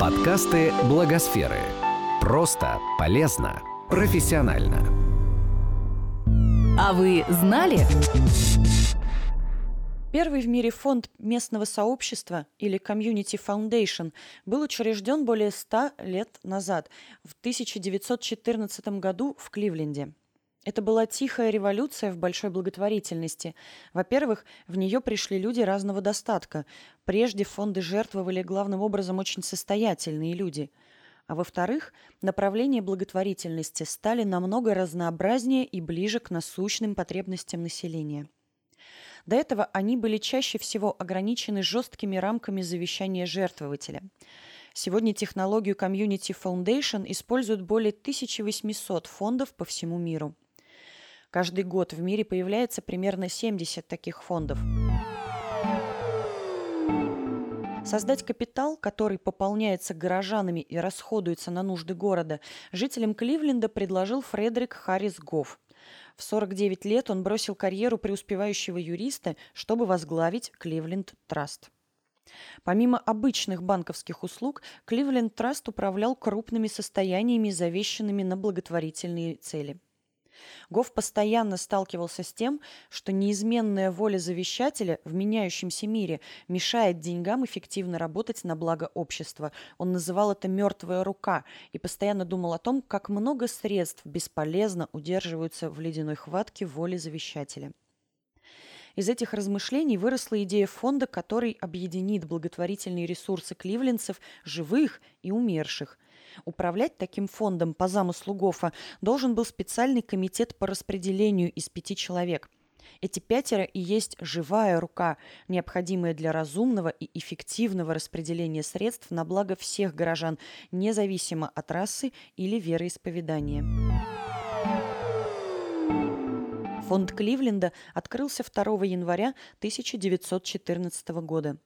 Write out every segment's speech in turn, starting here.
Подкасты Благосферы. Просто, полезно, профессионально. А вы знали? Первый в мире фонд местного сообщества или Community Foundation был учрежден более 100 лет назад, в 1914 году в Кливленде. Это была тихая революция в большой благотворительности. Во-первых, в нее пришли люди разного достатка. Прежде фонды жертвовали главным образом очень состоятельные люди. А во-вторых, направления благотворительности стали намного разнообразнее и ближе к насущным потребностям населения. До этого они были чаще всего ограничены жесткими рамками завещания жертвователя. Сегодня технологию Community Foundation используют более 1800 фондов по всему миру. Каждый год в мире появляется примерно 70 таких фондов. Создать капитал, который пополняется горожанами и расходуется на нужды города, жителям Кливленда предложил Фредерик Харрис Гофф. В 49 лет он бросил карьеру преуспевающего юриста, чтобы возглавить Кливленд Траст. Помимо обычных банковских услуг, Кливленд Траст управлял крупными состояниями, завещанными на благотворительные цели – Гоф постоянно сталкивался с тем, что неизменная воля завещателя в меняющемся мире мешает деньгам эффективно работать на благо общества. Он называл это «мертвая рука» и постоянно думал о том, как много средств бесполезно удерживаются в ледяной хватке воли завещателя. Из этих размышлений выросла идея фонда, который объединит благотворительные ресурсы кливленцев, живых и умерших – Управлять таким фондом по замыслу Гофа должен был специальный комитет по распределению из пяти человек. Эти пятеро и есть живая рука, необходимая для разумного и эффективного распределения средств на благо всех горожан, независимо от расы или вероисповедания. Фонд Кливленда открылся 2 января 1914 года.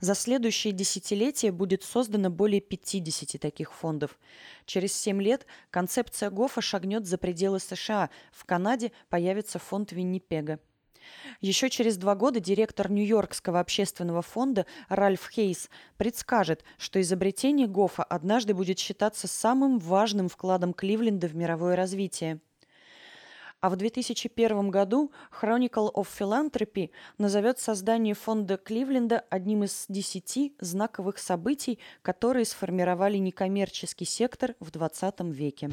За следующие десятилетия будет создано более 50 таких фондов. Через 7 лет концепция ГОФа шагнет за пределы США. В Канаде появится фонд Виннипега. Еще через два года директор Нью-Йоркского общественного фонда Ральф Хейс предскажет, что изобретение Гофа однажды будет считаться самым важным вкладом Кливленда в мировое развитие. А в 2001 году Chronicle of Philanthropy назовет создание фонда Кливленда одним из десяти знаковых событий, которые сформировали некоммерческий сектор в 20 веке.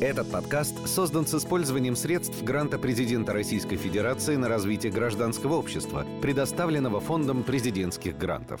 Этот подкаст создан с использованием средств гранта президента Российской Федерации на развитие гражданского общества, предоставленного Фондом президентских грантов.